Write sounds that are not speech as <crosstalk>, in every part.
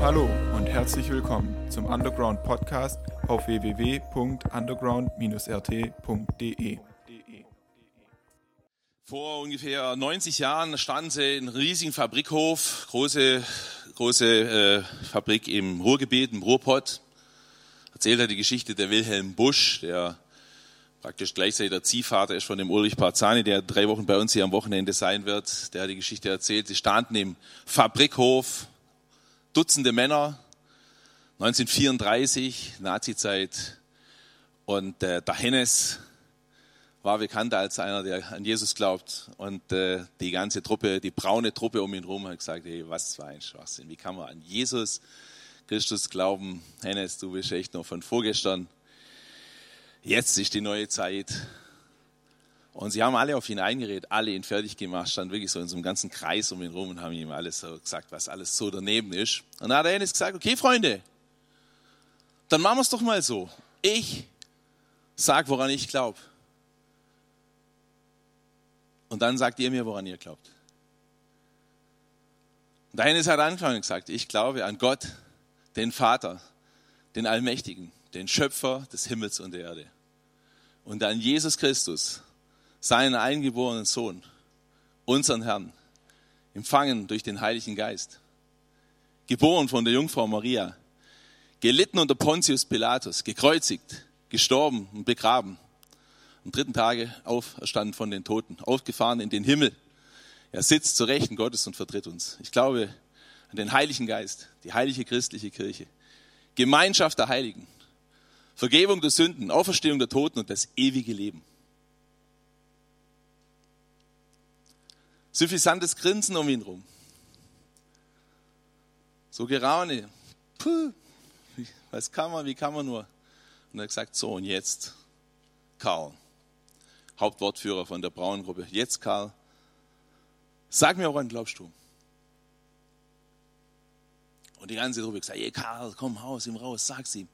Hallo und herzlich willkommen zum Underground Podcast auf www.underground-rt.de. Vor ungefähr 90 Jahren stand sie in einem riesigen Fabrikhof, große, große äh, Fabrik im Ruhrgebiet, im Ruhrpott. Erzählt er die Geschichte der Wilhelm Busch, der praktisch gleichzeitig der Ziehvater ist von dem Ulrich Parzani, der drei Wochen bei uns hier am Wochenende sein wird. Der hat die Geschichte erzählt. Sie standen im Fabrikhof, Dutzende Männer, 1934, Nazizeit. Und äh, der Hennes war bekannt als einer, der an Jesus glaubt. Und äh, die ganze Truppe, die braune Truppe um ihn herum hat gesagt, hey, was für ein Schwachsinn. Wie kann man an Jesus Christus glauben? Hennes, du bist echt noch von vorgestern. Jetzt ist die neue Zeit. Und sie haben alle auf ihn eingeredet, alle ihn fertig gemacht, stand wirklich so in so einem ganzen Kreis um ihn rum und haben ihm alles so gesagt, was alles so daneben ist. Und dann hat er Hennes gesagt, okay Freunde, dann machen wir es doch mal so. Ich sag, woran ich glaube. Und dann sagt ihr mir, woran ihr glaubt. Und der Hennes hat angefangen und gesagt, ich glaube an Gott, den Vater, den Allmächtigen, den Schöpfer des Himmels und der Erde. Und an Jesus Christus, seinen eingeborenen Sohn, unseren Herrn, empfangen durch den Heiligen Geist, geboren von der Jungfrau Maria, gelitten unter Pontius Pilatus, gekreuzigt, gestorben und begraben, am dritten Tage auferstanden von den Toten, aufgefahren in den Himmel. Er sitzt zu Rechten Gottes und vertritt uns. Ich glaube an den Heiligen Geist, die heilige christliche Kirche, Gemeinschaft der Heiligen, Vergebung der Sünden, Auferstehung der Toten und das ewige Leben. Suffisantes Grinsen um ihn rum. So Geraune. Puh, was kann man, wie kann man nur? Und er hat gesagt, so und jetzt, Karl, Hauptwortführer von der Brauengruppe. Jetzt, Karl, sag mir, woran glaubst du? Und die ganze Gruppe gesagt, hey Karl, komm, haus ihm raus, sag's ihm.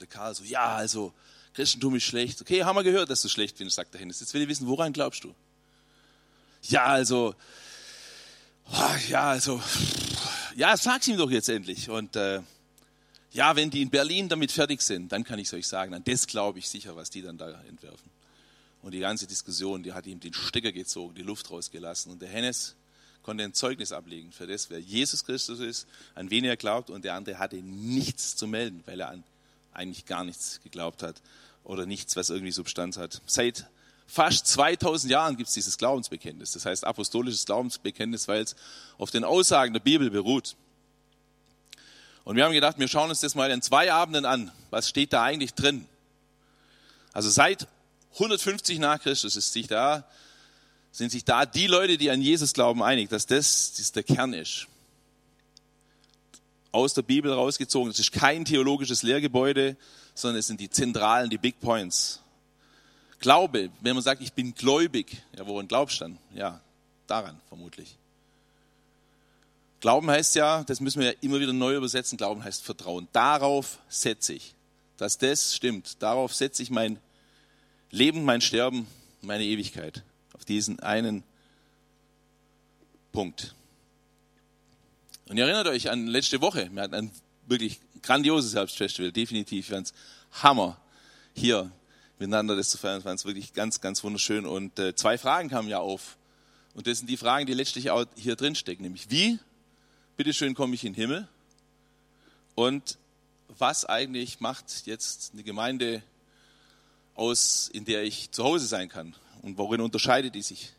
Der Karl so, ja, also, Christentum ist schlecht. Okay, haben wir gehört, dass du schlecht findest, sagt der Hennes. Jetzt will ich wissen, woran glaubst du? Ja, also, oh, ja, also, ja, sag's ihm doch jetzt endlich. Und äh, ja, wenn die in Berlin damit fertig sind, dann kann ich es euch sagen, an das glaube ich sicher, was die dann da entwerfen. Und die ganze Diskussion, die hat ihm den Stecker gezogen, die Luft rausgelassen. Und der Hennes konnte ein Zeugnis ablegen für das, wer Jesus Christus ist, an wen er glaubt. Und der andere hatte nichts zu melden, weil er an eigentlich gar nichts geglaubt hat oder nichts, was irgendwie Substanz hat. Seit fast 2000 Jahren gibt es dieses Glaubensbekenntnis. Das heißt apostolisches Glaubensbekenntnis, weil es auf den Aussagen der Bibel beruht. Und wir haben gedacht, wir schauen uns das mal in zwei Abenden an. Was steht da eigentlich drin? Also seit 150 nach Christus ist sich da, sind sich da die Leute, die an Jesus glauben, einig, dass das, das der Kern ist. Aus der Bibel rausgezogen. Es ist kein theologisches Lehrgebäude, sondern es sind die zentralen, die Big Points. Glaube, wenn man sagt, ich bin gläubig, ja, woran glaubst du dann? Ja, daran vermutlich. Glauben heißt ja, das müssen wir ja immer wieder neu übersetzen, Glauben heißt Vertrauen. Darauf setze ich, dass das stimmt. Darauf setze ich mein Leben, mein Sterben, meine Ewigkeit. Auf diesen einen Punkt. Und ihr erinnert euch an letzte Woche. Wir hatten ein wirklich grandioses Herbstfestival, definitiv. Es Hammer, hier miteinander das zu feiern. Es war wirklich ganz, ganz wunderschön. Und äh, zwei Fragen kamen ja auf. Und das sind die Fragen, die letztlich auch hier drin stecken. Nämlich, wie, bitteschön, komme ich in den Himmel? Und was eigentlich macht jetzt eine Gemeinde aus, in der ich zu Hause sein kann. Und worin unterscheidet die sich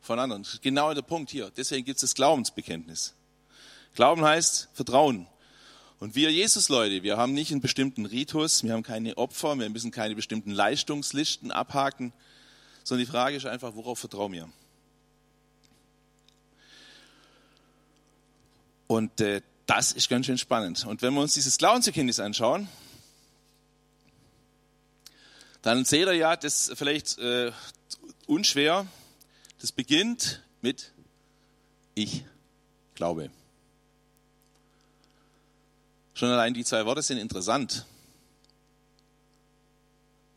von anderen? Genau der Punkt hier. Deswegen gibt es das Glaubensbekenntnis. Glauben heißt Vertrauen. Und wir Jesus-Leute, wir haben nicht einen bestimmten Ritus, wir haben keine Opfer, wir müssen keine bestimmten Leistungslisten abhaken, sondern die Frage ist einfach, worauf vertrauen wir? Und äh, das ist ganz schön spannend. Und wenn wir uns dieses Glaubensbekenntnis anschauen, dann seht ihr ja, das vielleicht äh, unschwer, das beginnt mit Ich glaube. Schon allein die zwei Worte sind interessant.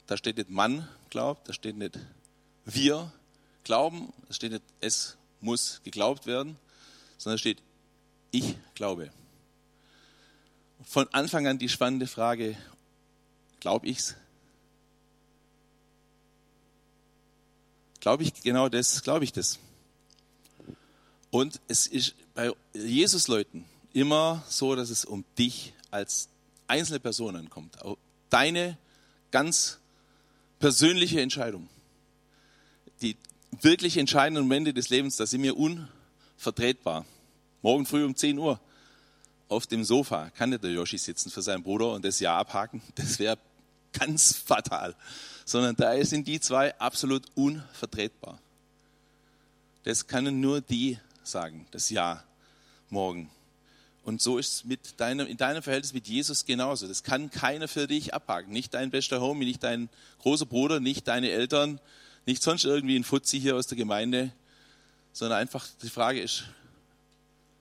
Da steht nicht Mann glaubt, da steht nicht wir glauben, da steht nicht es muss geglaubt werden, sondern da steht ich glaube. von Anfang an die spannende Frage, glaube ich's? Glaube ich genau das? Glaube ich das? Und es ist bei Jesus-Leuten immer so, dass es um dich als einzelne Person ankommt. Deine ganz persönliche Entscheidung. Die wirklich entscheidenden Momente des Lebens, da sind wir unvertretbar. Morgen früh um 10 Uhr auf dem Sofa kann der Yoshi sitzen für seinen Bruder und das Ja abhaken. Das wäre ganz fatal. Sondern da sind die zwei absolut unvertretbar. Das können nur die sagen, das Ja morgen. Und so ist es mit deinem, in deinem Verhältnis mit Jesus genauso. Das kann keiner für dich abhaken. Nicht dein bester Homie, nicht dein großer Bruder, nicht deine Eltern, nicht sonst irgendwie ein Fuzzi hier aus der Gemeinde, sondern einfach die Frage ist,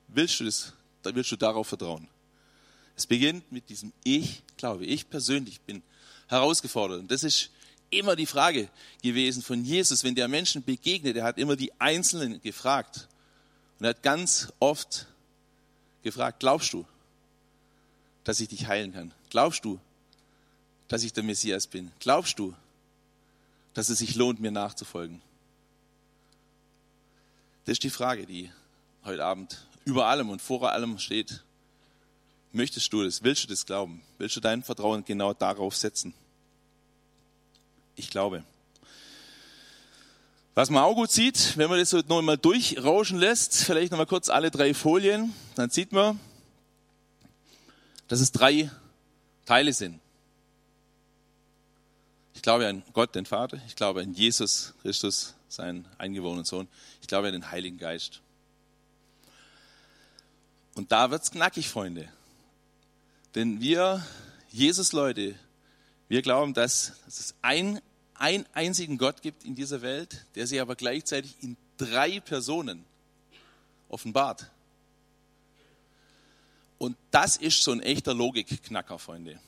willst du das, willst du darauf vertrauen? Es beginnt mit diesem Ich glaube. Ich persönlich bin herausgefordert. Und das ist immer die Frage gewesen von Jesus, wenn der Menschen begegnet. Er hat immer die Einzelnen gefragt. Und er hat ganz oft gefragt, glaubst du, dass ich dich heilen kann? Glaubst du, dass ich der Messias bin? Glaubst du, dass es sich lohnt, mir nachzufolgen? Das ist die Frage, die heute Abend über allem und vor allem steht. Möchtest du das? Willst du das glauben? Willst du dein Vertrauen genau darauf setzen? Ich glaube. Was man auch gut sieht, wenn man das so noch mal durchrauschen lässt, vielleicht noch mal kurz alle drei Folien, dann sieht man, dass es drei Teile sind. Ich glaube an Gott, den Vater. Ich glaube an Jesus Christus, seinen eingeborenen Sohn. Ich glaube an den Heiligen Geist. Und da wird's knackig, Freunde. Denn wir, Jesus-Leute, wir glauben, dass es ein einen einzigen Gott gibt in dieser Welt, der sich aber gleichzeitig in drei Personen offenbart. Und das ist so ein echter Logikknacker, Freunde.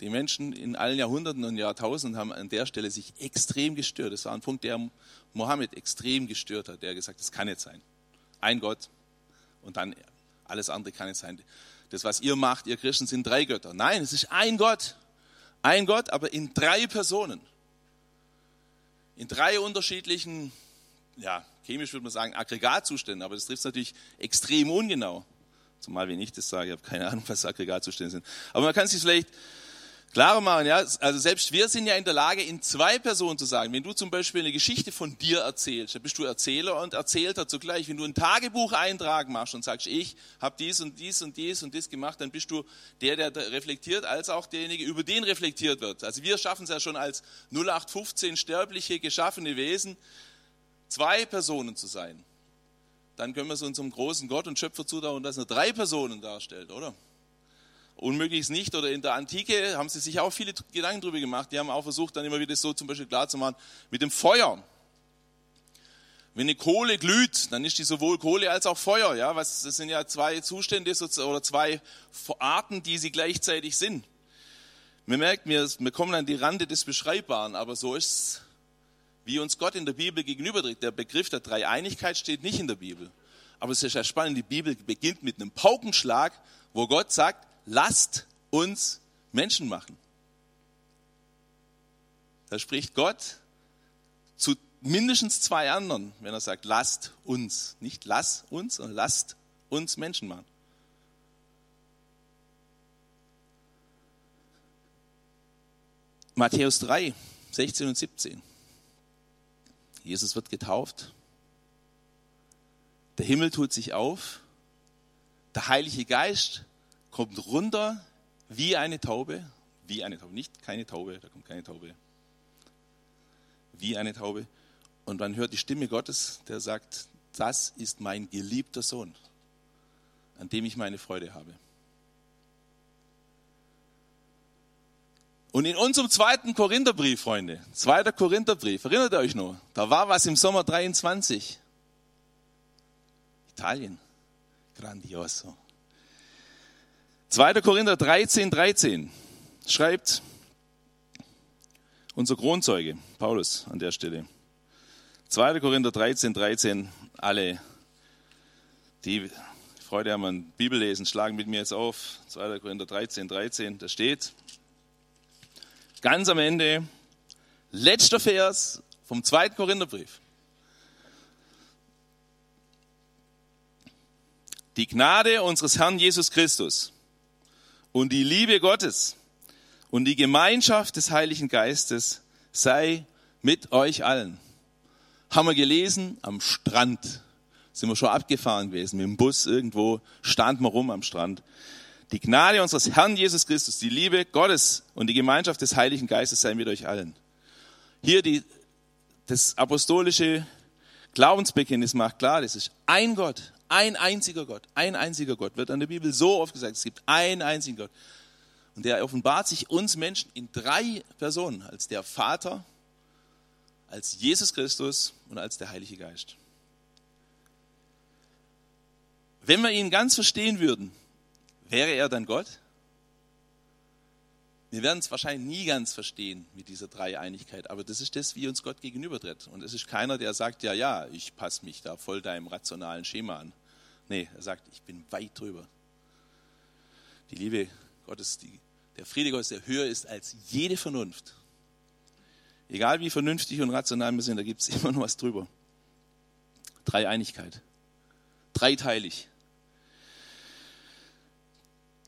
Die Menschen in allen Jahrhunderten und Jahrtausenden haben an der Stelle sich extrem gestört. Das war ein Punkt, der Mohammed extrem gestört hat. Der hat gesagt, das kann nicht sein. Ein Gott und dann alles andere kann nicht sein. Das, was ihr macht, ihr Christen, sind drei Götter. Nein, es ist ein Gott. Ein Gott, aber in drei Personen in drei unterschiedlichen, ja, chemisch würde man sagen, Aggregatzuständen, aber das trifft es natürlich extrem ungenau. Zumal wenn ich das sage, ich habe keine Ahnung, was Aggregatzustände sind. Aber man kann sich vielleicht klarer machen, ja, also selbst wir sind ja in der Lage, in zwei Personen zu sagen. Wenn du zum Beispiel eine Geschichte von dir erzählst, dann bist du Erzähler und Erzählter zugleich. Wenn du ein Tagebucheintrag machst und sagst, ich habe dies und dies und dies und dies gemacht, dann bist du der, der reflektiert, als auch derjenige, über den reflektiert wird. Also wir schaffen es ja schon als 0815 sterbliche, geschaffene Wesen, zwei Personen zu sein. Dann können wir es unserem großen Gott und Schöpfer zutrauen, dass er drei Personen darstellt, oder? Unmöglich ist nicht. Oder in der Antike haben sie sich auch viele Gedanken darüber gemacht. Die haben auch versucht, dann immer wieder so zum Beispiel klarzumachen, mit dem Feuer. Wenn eine Kohle glüht, dann ist die sowohl Kohle als auch Feuer. Ja, was, das sind ja zwei Zustände oder zwei Arten, die sie gleichzeitig sind. Man merkt, wir, wir kommen an die Rande des Beschreibbaren, aber so ist es, wie uns Gott in der Bibel gegenübertritt. Der Begriff der Dreieinigkeit steht nicht in der Bibel. Aber es ist ja spannend, die Bibel beginnt mit einem Paukenschlag, wo Gott sagt, lasst uns Menschen machen. Da spricht Gott zu mindestens zwei anderen, wenn er sagt, lasst uns. Nicht lass uns, sondern lasst uns Menschen machen. Matthäus 3, 16 und 17. Jesus wird getauft. Der Himmel tut sich auf. Der Heilige Geist kommt runter wie eine Taube, wie eine Taube, nicht keine Taube, da kommt keine Taube, wie eine Taube. Und man hört die Stimme Gottes, der sagt, das ist mein geliebter Sohn, an dem ich meine Freude habe. Und in unserem zweiten Korintherbrief, Freunde, zweiter Korintherbrief, erinnert ihr euch noch, da war was im Sommer 23. Italien, grandioso. 2. Korinther 13, 13 schreibt unser Kronzeuge, Paulus an der Stelle. 2. Korinther 13, 13, alle, die Freude haben an Bibellesen, schlagen mit mir jetzt auf. 2. Korinther 13, 13, da steht, ganz am Ende, letzter Vers vom 2. Korintherbrief. Die Gnade unseres Herrn Jesus Christus und die Liebe Gottes und die Gemeinschaft des Heiligen Geistes sei mit euch allen. Haben wir gelesen am Strand. Sind wir schon abgefahren gewesen mit dem Bus irgendwo, standen wir rum am Strand. Die Gnade unseres Herrn Jesus Christus, die Liebe Gottes und die Gemeinschaft des Heiligen Geistes sei mit euch allen. Hier die, das apostolische Glaubensbekenntnis macht klar, das ist ein Gott, ein einziger Gott, ein einziger Gott. Wird an der Bibel so oft gesagt, es gibt einen einzigen Gott. Und der offenbart sich uns Menschen in drei Personen, als der Vater, als Jesus Christus und als der Heilige Geist. Wenn wir ihn ganz verstehen würden, wäre er dann Gott? Wir werden es wahrscheinlich nie ganz verstehen mit dieser Dreieinigkeit, aber das ist das, wie uns Gott gegenübertritt. Und es ist keiner, der sagt, ja, ja, ich passe mich da voll deinem rationalen Schema an. Nee, er sagt, ich bin weit drüber. Die Liebe Gottes, die, der Friede Gottes, der höher ist als jede Vernunft. Egal wie vernünftig und rational wir sind, da gibt es <laughs> immer noch was drüber. Dreieinigkeit. Dreiteilig.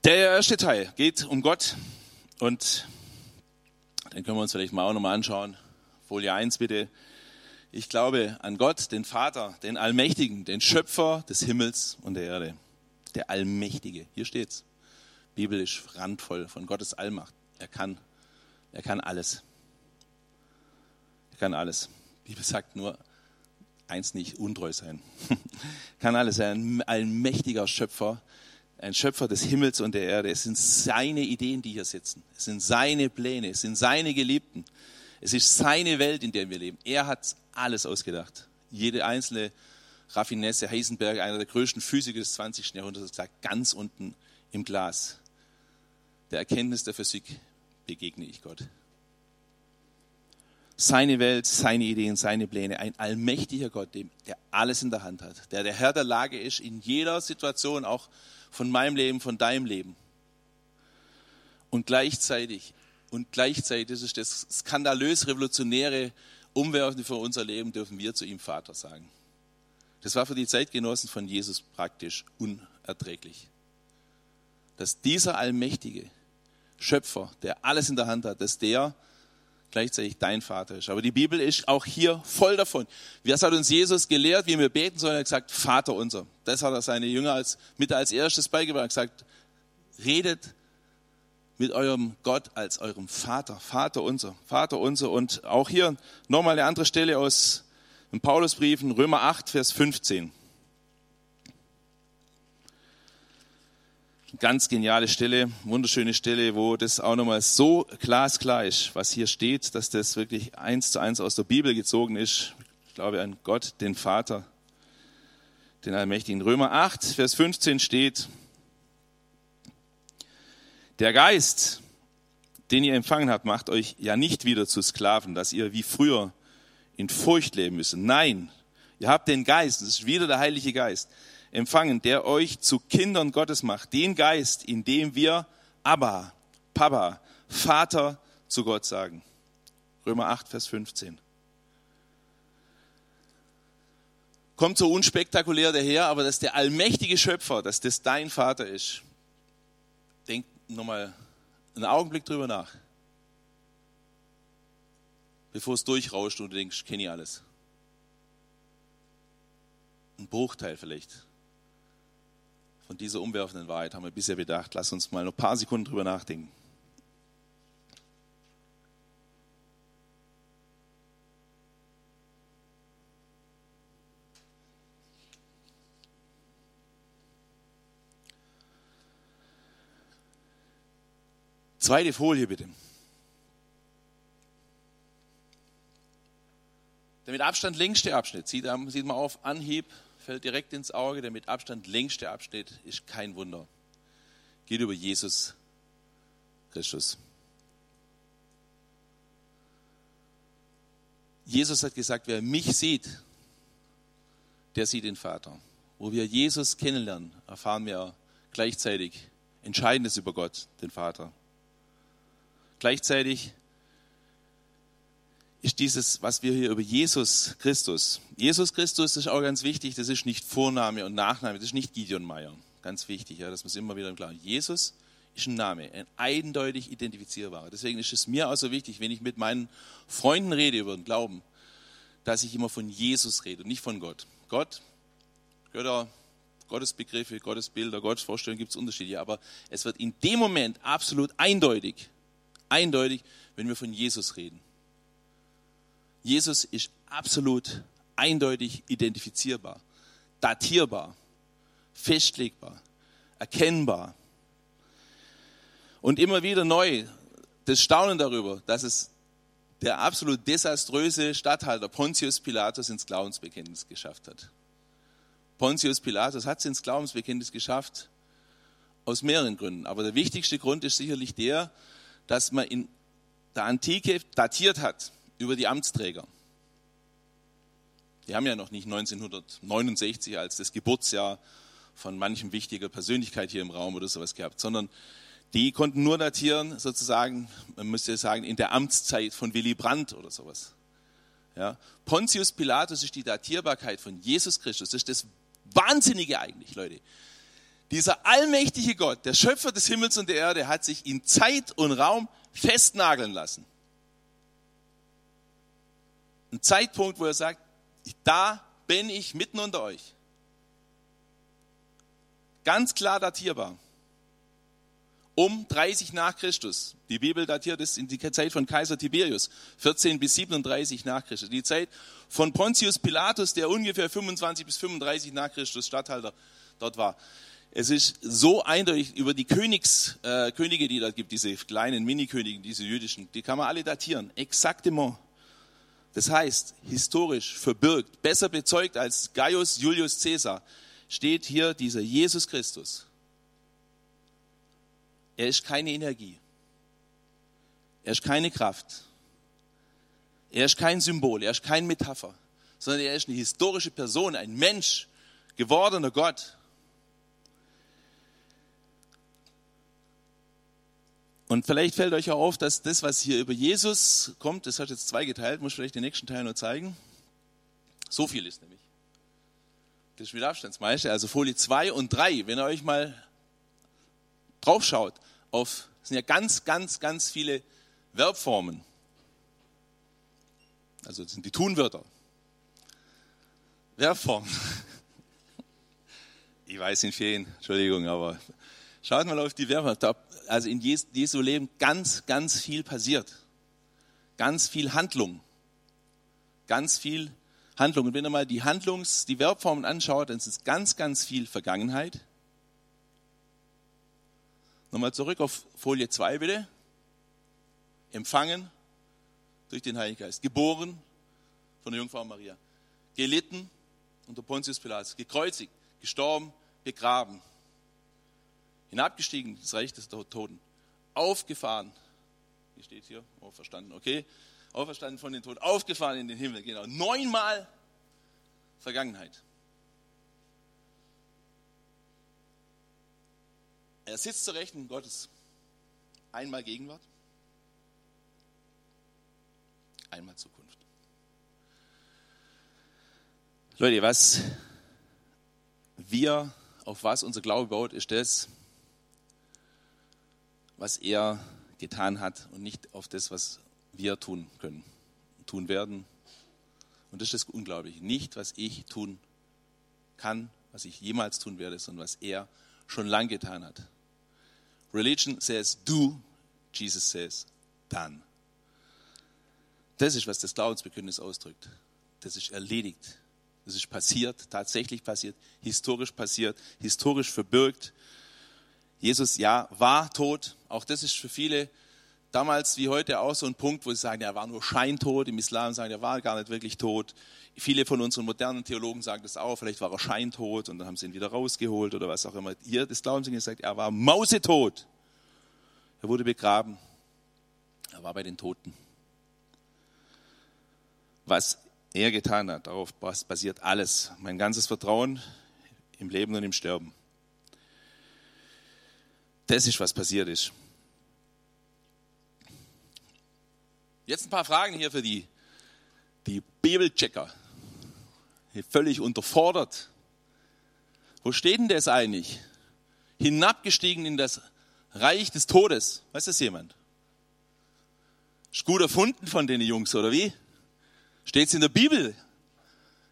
Der erste Teil geht um Gott und den können wir uns vielleicht mal auch nochmal anschauen. Folie 1 bitte. Ich glaube an Gott, den Vater, den Allmächtigen, den Schöpfer des Himmels und der Erde. Der Allmächtige. Hier steht's. Biblisch randvoll von Gottes Allmacht. Er kann, er kann alles. Er kann alles. Die Bibel sagt nur eins nicht, untreu sein. <laughs> kann alles. Er ist ein allmächtiger Schöpfer, ein Schöpfer des Himmels und der Erde. Es sind seine Ideen, die hier sitzen. Es sind seine Pläne. Es sind seine Geliebten. Es ist seine Welt, in der wir leben. Er hat alles ausgedacht. Jede einzelne Raffinesse, Heisenberg, einer der größten Physiker des 20. Jahrhunderts, gesagt, ganz unten im Glas. Der Erkenntnis der Physik begegne ich Gott. Seine Welt, seine Ideen, seine Pläne, ein allmächtiger Gott, der alles in der Hand hat, der der Herr der Lage ist in jeder Situation, auch von meinem Leben, von deinem Leben. Und gleichzeitig, und gleichzeitig, das ist das skandalös revolutionäre, umwerfende für unser Leben, dürfen wir zu ihm Vater sagen. Das war für die Zeitgenossen von Jesus praktisch unerträglich. Dass dieser allmächtige Schöpfer, der alles in der Hand hat, dass der gleichzeitig dein Vater ist. Aber die Bibel ist auch hier voll davon. Was hat uns Jesus gelehrt, wie wir beten sollen? Er hat gesagt, Vater unser. Das hat er seine Jünger als, mit als erstes beigebracht. Er hat gesagt, redet mit eurem Gott als eurem Vater. Vater unser, Vater unser. Und auch hier nochmal eine andere Stelle aus dem Paulusbriefen, Römer 8, Vers 15. ganz geniale Stelle, wunderschöne Stelle, wo das auch nochmal so glasklar ist, was hier steht, dass das wirklich eins zu eins aus der Bibel gezogen ist. Ich glaube an Gott, den Vater, den Allmächtigen. Römer 8, Vers 15 steht, der Geist, den ihr empfangen habt, macht euch ja nicht wieder zu Sklaven, dass ihr wie früher in Furcht leben müsst. Nein, ihr habt den Geist, das ist wieder der Heilige Geist, empfangen, der euch zu Kindern Gottes macht. Den Geist, in dem wir Abba, Papa, Vater zu Gott sagen. Römer 8, Vers 15. Kommt so unspektakulär daher, aber dass der allmächtige Schöpfer, dass das dein Vater ist. Denk nochmal einen Augenblick drüber nach. Bevor es durchrauscht und du denkst, kenne ich alles. Ein Bruchteil vielleicht von dieser umwerfenden Wahrheit haben wir bisher bedacht. Lass uns mal noch ein paar Sekunden drüber nachdenken. Zweite Folie bitte. Der mit Abstand längste Abschnitt, sieht, sieht man auf Anhieb fällt direkt ins Auge, der mit Abstand längste Abschnitt ist kein Wunder. Geht über Jesus Christus. Jesus hat gesagt, wer mich sieht, der sieht den Vater. wo wir Jesus kennenlernen, erfahren wir gleichzeitig Entscheidendes über Gott, den Vater. Gleichzeitig ist dieses, was wir hier über Jesus Christus. Jesus Christus ist auch ganz wichtig, das ist nicht Vorname und Nachname, das ist nicht Gideon Meyer. Ganz wichtig, ja, das muss immer wieder klar. Jesus ist ein Name, ein eindeutig identifizierbarer. Deswegen ist es mir auch so wichtig, wenn ich mit meinen Freunden rede über den Glauben, dass ich immer von Jesus rede und nicht von Gott. Gott, Götter, Gottesbegriffe, Gottesbilder, Gottesvorstellungen gibt es Unterschiede, aber es wird in dem Moment absolut eindeutig, eindeutig, wenn wir von Jesus reden. Jesus ist absolut eindeutig identifizierbar, datierbar, festlegbar, erkennbar. Und immer wieder neu das Staunen darüber, dass es der absolut desaströse Statthalter Pontius Pilatus ins Glaubensbekenntnis geschafft hat. Pontius Pilatus hat es ins Glaubensbekenntnis geschafft aus mehreren Gründen. Aber der wichtigste Grund ist sicherlich der, dass man in der Antike datiert hat über die Amtsträger. Die haben ja noch nicht 1969 als das Geburtsjahr von manchem wichtiger Persönlichkeit hier im Raum oder sowas gehabt, sondern die konnten nur datieren, sozusagen, man müsste sagen, in der Amtszeit von Willy Brandt oder sowas. Ja. Pontius Pilatus ist die Datierbarkeit von Jesus Christus. Das ist das Wahnsinnige eigentlich, Leute. Dieser allmächtige Gott, der Schöpfer des Himmels und der Erde, hat sich in Zeit und Raum festnageln lassen. Ein Zeitpunkt, wo er sagt, da bin ich mitten unter euch. Ganz klar datierbar. Um 30 nach Christus. Die Bibel datiert es in die Zeit von Kaiser Tiberius, 14 bis 37 nach Christus. Die Zeit von Pontius Pilatus, der ungefähr 25 bis 35 nach Christus Statthalter dort war. Es ist so eindeutig über die Königs, äh, Könige, die da gibt, diese kleinen Mini-Könige, diese jüdischen, die kann man alle datieren. Exaktement. Das heißt, historisch verbirgt, besser bezeugt als Gaius Julius Caesar, steht hier dieser Jesus Christus. Er ist keine Energie. Er ist keine Kraft. Er ist kein Symbol. Er ist kein Metapher. Sondern er ist eine historische Person, ein Mensch, gewordener Gott. Und vielleicht fällt euch auch auf, dass das, was hier über Jesus kommt, das hat jetzt zwei geteilt, muss ich vielleicht den nächsten Teil nur zeigen. So viel ist nämlich. Das ist mit Abstandsmeister, also Folie 2 und 3. Wenn ihr euch mal draufschaut, auf, sind ja ganz, ganz, ganz viele Verbformen. Also das sind die Tunwörter. Verbformen. <laughs> Ich weiß in Ferien, Entschuldigung, aber schaut mal auf die Verbformen also in Jesu Leben ganz, ganz viel passiert. Ganz viel Handlung. Ganz viel Handlung. Und wenn ihr mal die Handlungs-, die Verbformen anschaut, dann ist es ganz, ganz viel Vergangenheit. Nochmal zurück auf Folie 2 bitte. Empfangen durch den Heiligen Geist. Geboren von der Jungfrau Maria. Gelitten unter Pontius Pilatus. Gekreuzigt, gestorben, begraben hinabgestiegen, das Reich des Toten, aufgefahren, wie steht hier, auferstanden, okay, auferstanden von den Toten, aufgefahren in den Himmel, genau, neunmal Vergangenheit. Er sitzt zur Rechten Gottes, einmal Gegenwart, einmal Zukunft. Leute, was wir, auf was unser Glaube baut, ist das, was er getan hat und nicht auf das, was wir tun können, tun werden. Und das ist das Unglaubliche. Nicht, was ich tun kann, was ich jemals tun werde, sondern was er schon lang getan hat. Religion says do, Jesus says done. Das ist, was das Glaubensbekenntnis ausdrückt. Das ist erledigt. Das ist passiert, tatsächlich passiert, historisch passiert, historisch verbirgt. Jesus, ja, war tot. Auch das ist für viele damals wie heute auch so ein Punkt, wo sie sagen, er war nur scheintot. Im Islam sagen, er war gar nicht wirklich tot. Viele von unseren modernen Theologen sagen das auch, vielleicht war er scheintot und dann haben sie ihn wieder rausgeholt oder was auch immer. Hier das Glauben sie gesagt, er war mausetot. Er wurde begraben. Er war bei den Toten. Was er getan hat, darauf basiert alles. Mein ganzes Vertrauen im Leben und im Sterben. Das ist, was passiert ist. Jetzt ein paar Fragen hier für die, die Bibelchecker. Völlig unterfordert. Wo steht denn das eigentlich? Hinabgestiegen in das Reich des Todes. Weiß das jemand? Ist gut erfunden von den Jungs, oder wie? Steht es in der Bibel?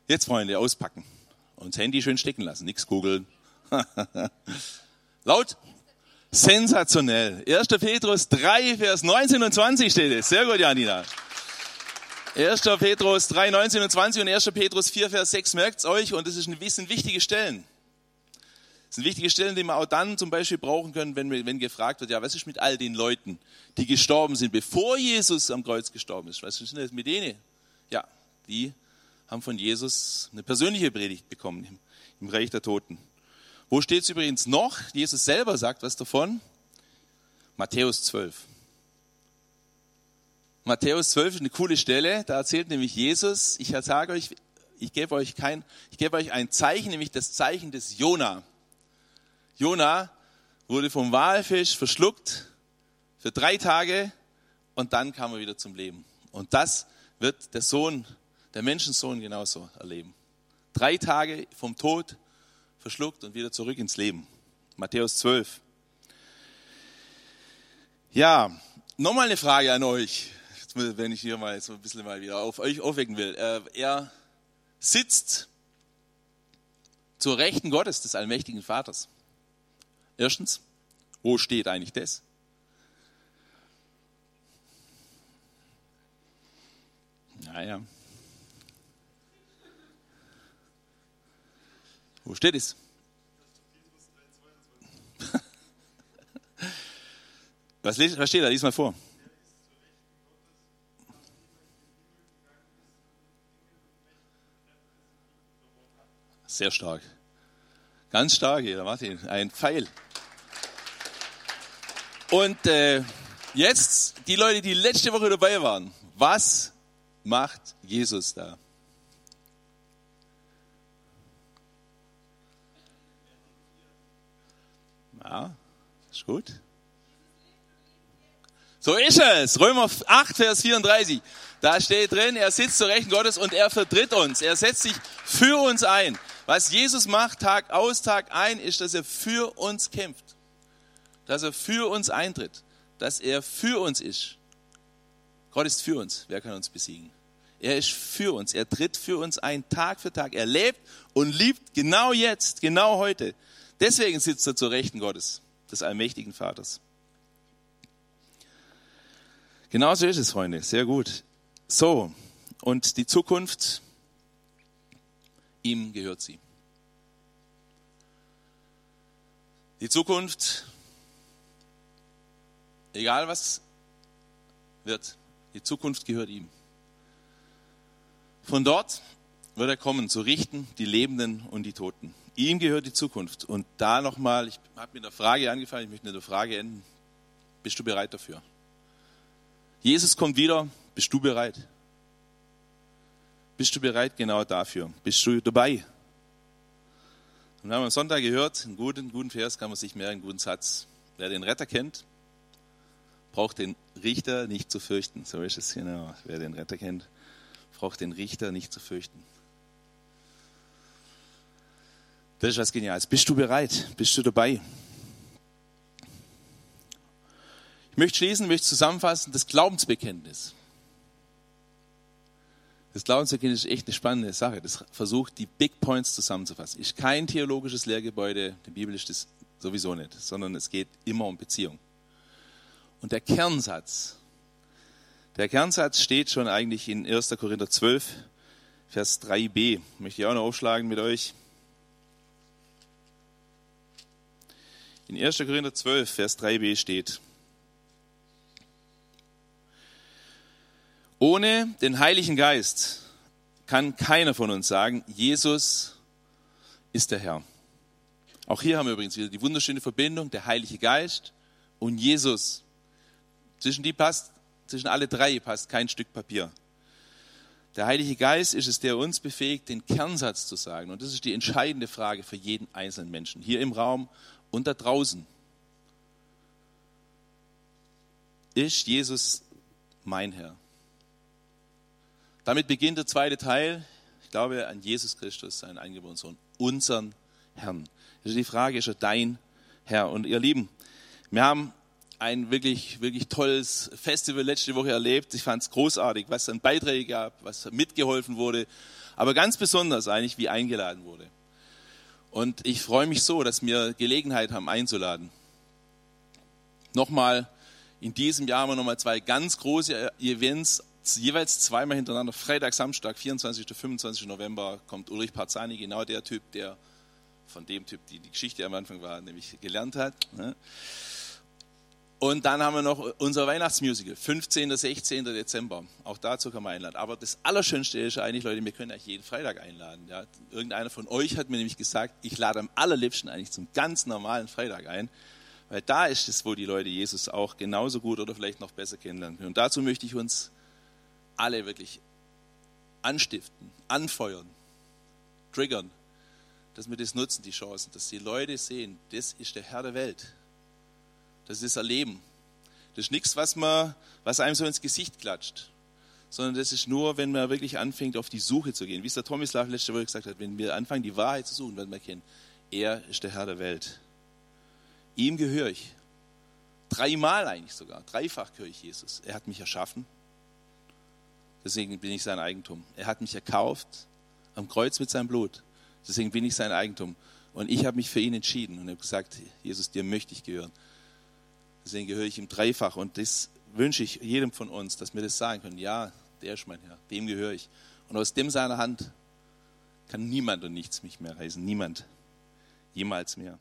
Jetzt, Freunde, auspacken. Und das Handy schön stecken lassen, nichts googeln. <laughs> Laut? Sensationell. 1. Petrus 3, Vers 19 und 20 steht es. Sehr gut, Janina. 1. Petrus 3, 19 und 20 und 1. Petrus 4, Vers 6 merkt's euch und das sind wichtige Stellen. Das sind wichtige Stellen, die wir auch dann zum Beispiel brauchen können, wenn, wenn gefragt wird, ja, was ist mit all den Leuten, die gestorben sind, bevor Jesus am Kreuz gestorben ist? Was ist denn das mit denen? Ja, die haben von Jesus eine persönliche Predigt bekommen im, im Reich der Toten. Wo steht es übrigens noch? Jesus selber sagt was davon. Matthäus 12. Matthäus 12 ist eine coole Stelle. Da erzählt nämlich Jesus, ich sage euch, ich gebe euch kein, ich gebe euch ein Zeichen, nämlich das Zeichen des Jona. Jona wurde vom Walfisch verschluckt für drei Tage und dann kam er wieder zum Leben. Und das wird der Sohn, der Menschensohn genauso erleben. Drei Tage vom Tod verschluckt und wieder zurück ins Leben. Matthäus 12. Ja, nochmal eine Frage an euch, wenn ich hier mal so ein bisschen mal wieder auf euch aufwecken will. Äh, er sitzt zur Rechten Gottes, des allmächtigen Vaters. Erstens, wo steht eigentlich das? Naja, Wo steht es? <laughs> Was, steht da? Lies mal vor. Sehr stark. Ganz stark hier, Martin. Ein Pfeil. Und äh, jetzt die Leute, die letzte Woche dabei waren. Was macht Jesus da? Ja, ist gut. So ist es. Römer 8, Vers 34. Da steht drin, er sitzt zur Rechten Gottes und er vertritt uns. Er setzt sich für uns ein. Was Jesus macht, Tag aus, Tag ein, ist, dass er für uns kämpft. Dass er für uns eintritt. Dass er für uns ist. Gott ist für uns. Wer kann uns besiegen? Er ist für uns. Er tritt für uns ein, Tag für Tag. Er lebt und liebt genau jetzt, genau heute. Deswegen sitzt er zur Rechten Gottes, des allmächtigen Vaters. Genauso ist es, Freunde. Sehr gut. So, und die Zukunft, ihm gehört sie. Die Zukunft, egal was wird, die Zukunft gehört ihm. Von dort wird er kommen, zu richten die Lebenden und die Toten. Ihm gehört die Zukunft. Und da nochmal, ich habe mit einer Frage angefangen, ich möchte mit einer Frage enden. Bist du bereit dafür? Jesus kommt wieder, bist du bereit? Bist du bereit genau dafür? Bist du dabei? Und wir haben am Sonntag gehört, einen guten, guten Vers kann man sich merken, einen guten Satz. Wer den Retter kennt, braucht den Richter nicht zu fürchten. So ist es genau. Wer den Retter kennt, braucht den Richter nicht zu fürchten. Das ist was Geniales. Bist du bereit? Bist du dabei? Ich möchte schließen, möchte zusammenfassen, das Glaubensbekenntnis. Das Glaubensbekenntnis ist echt eine spannende Sache. Das versucht, die Big Points zusammenzufassen. Ist kein theologisches Lehrgebäude, die Bibel ist das sowieso nicht, sondern es geht immer um Beziehung. Und der Kernsatz, der Kernsatz steht schon eigentlich in 1. Korinther 12, Vers 3b. Möchte ich auch noch aufschlagen mit euch. In 1. Korinther 12, Vers 3b steht, ohne den Heiligen Geist kann keiner von uns sagen, Jesus ist der Herr. Auch hier haben wir übrigens wieder die wunderschöne Verbindung, der Heilige Geist und Jesus. Zwischen die passt, zwischen alle drei passt kein Stück Papier. Der Heilige Geist ist es, der uns befähigt, den Kernsatz zu sagen. Und das ist die entscheidende Frage für jeden einzelnen Menschen, hier im Raum und da draußen. Ist Jesus mein Herr? Damit beginnt der zweite Teil. Ich glaube an Jesus Christus, seinen eingeborenen Sohn, unseren Herrn. Ist die Frage, ist er dein Herr? Und ihr Lieben, wir haben ein wirklich, wirklich tolles Festival letzte Woche erlebt. Ich fand es großartig, was an Beiträge gab, was mitgeholfen wurde, aber ganz besonders eigentlich, wie eingeladen wurde. Und ich freue mich so, dass wir Gelegenheit haben einzuladen. Nochmal, in diesem Jahr haben wir nochmal zwei ganz große Events, jeweils zweimal hintereinander. Freitag, Samstag, 24. und 25. November kommt Ulrich Parzani, genau der Typ, der von dem Typ, die die Geschichte am Anfang war, nämlich gelernt hat. Und dann haben wir noch unser Weihnachtsmusical, 15. 16. Dezember. Auch dazu kann man einladen. Aber das Allerschönste ist eigentlich, Leute, wir können euch jeden Freitag einladen. Ja. Irgendeiner von euch hat mir nämlich gesagt, ich lade am allerliebsten eigentlich zum ganz normalen Freitag ein. Weil da ist es, wo die Leute Jesus auch genauso gut oder vielleicht noch besser kennenlernen können. Und dazu möchte ich uns alle wirklich anstiften, anfeuern, triggern, dass wir das nutzen, die Chancen, dass die Leute sehen, das ist der Herr der Welt. Das ist Erleben. Das ist nichts, was, man, was einem so ins Gesicht klatscht, sondern das ist nur, wenn man wirklich anfängt, auf die Suche zu gehen. Wie es der Tomislav letzte Woche gesagt hat, wenn wir anfangen, die Wahrheit zu suchen, werden wir erkennen, er ist der Herr der Welt. Ihm gehöre ich. Dreimal eigentlich sogar, dreifach gehöre ich Jesus. Er hat mich erschaffen, deswegen bin ich sein Eigentum. Er hat mich erkauft am Kreuz mit seinem Blut, deswegen bin ich sein Eigentum. Und ich habe mich für ihn entschieden und habe gesagt, Jesus, dir möchte ich gehören. Deswegen gehöre ich ihm dreifach und das wünsche ich jedem von uns, dass wir das sagen können. Ja, der ist mein Herr, dem gehöre ich. Und aus dem seiner Hand kann niemand und nichts mich mehr reißen. Niemand. Jemals mehr.